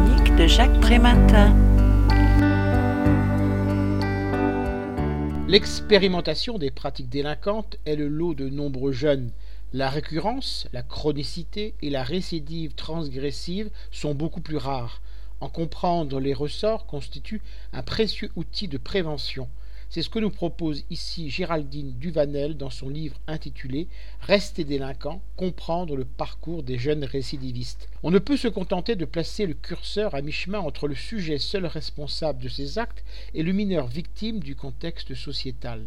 de Jacques. L'expérimentation des pratiques délinquantes est le lot de nombreux jeunes. La récurrence, la chronicité et la récidive transgressive sont beaucoup plus rares. En comprendre les ressorts constitue un précieux outil de prévention. C'est ce que nous propose ici Géraldine Duvanel dans son livre intitulé Rester délinquant, comprendre le parcours des jeunes récidivistes. On ne peut se contenter de placer le curseur à mi-chemin entre le sujet seul responsable de ses actes et le mineur victime du contexte sociétal.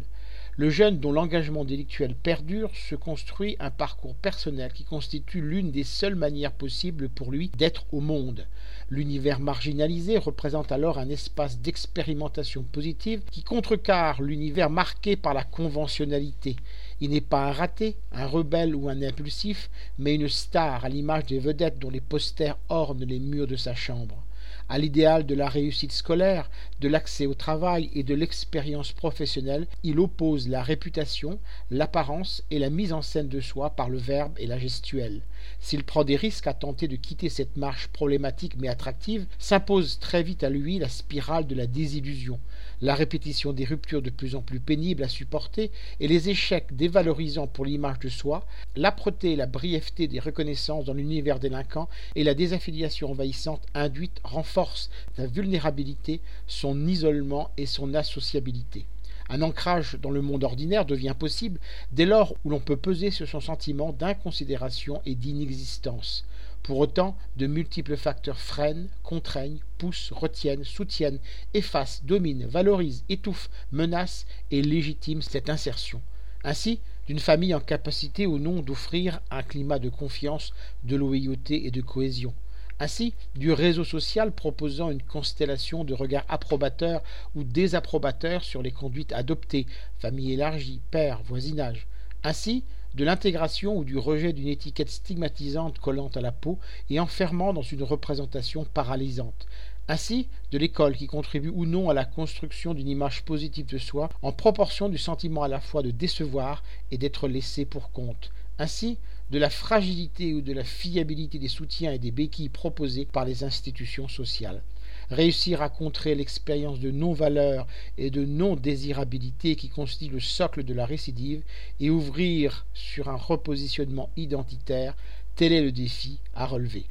Le jeune dont l'engagement délictuel perdure se construit un parcours personnel qui constitue l'une des seules manières possibles pour lui d'être au monde. L'univers marginalisé représente alors un espace d'expérimentation positive qui contrecarre l'univers marqué par la conventionnalité. Il n'est pas un raté, un rebelle ou un impulsif, mais une star à l'image des vedettes dont les posters ornent les murs de sa chambre à l'idéal de la réussite scolaire, de l'accès au travail et de l'expérience professionnelle, il oppose la réputation, l'apparence et la mise en scène de soi par le verbe et la gestuelle. S'il prend des risques à tenter de quitter cette marche problématique mais attractive, s'impose très vite à lui la spirale de la désillusion, la répétition des ruptures de plus en plus pénibles à supporter et les échecs dévalorisants pour l'image de soi, l'âpreté et la brièveté des reconnaissances dans l'univers délinquant et la désaffiliation envahissante induite renforcent sa vulnérabilité, son isolement et son associabilité. Un ancrage dans le monde ordinaire devient possible dès lors où l'on peut peser sur son sentiment d'inconsidération et d'inexistence. Pour autant, de multiples facteurs freinent, contraignent, poussent, retiennent, soutiennent, effacent, dominent, valorisent, étouffent, menacent et légitiment cette insertion. Ainsi, d'une famille en capacité ou non d'offrir un climat de confiance, de loyauté et de cohésion ainsi du réseau social proposant une constellation de regards approbateurs ou désapprobateurs sur les conduites adoptées, famille élargie, père, voisinage, ainsi de l'intégration ou du rejet d'une étiquette stigmatisante collant à la peau et enfermant dans une représentation paralysante, ainsi de l'école qui contribue ou non à la construction d'une image positive de soi en proportion du sentiment à la fois de décevoir et d'être laissé pour compte, ainsi de la fragilité ou de la fiabilité des soutiens et des béquilles proposés par les institutions sociales. Réussir à contrer l'expérience de non-valeur et de non-désirabilité qui constitue le socle de la récidive et ouvrir sur un repositionnement identitaire, tel est le défi à relever.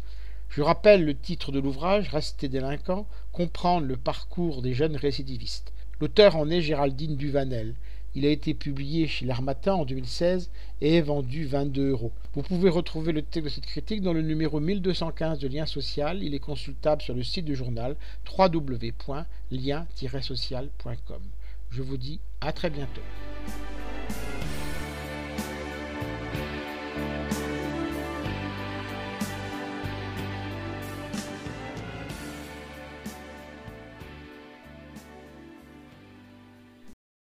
Je rappelle le titre de l'ouvrage Rester délinquant, comprendre le parcours des jeunes récidivistes. L'auteur en est Géraldine Duvanel. Il a été publié chez l'Armatan en 2016 et est vendu 22 euros. Vous pouvez retrouver le texte de cette critique dans le numéro 1215 de Lien Social. Il est consultable sur le site du journal www.lien-social.com. Je vous dis à très bientôt.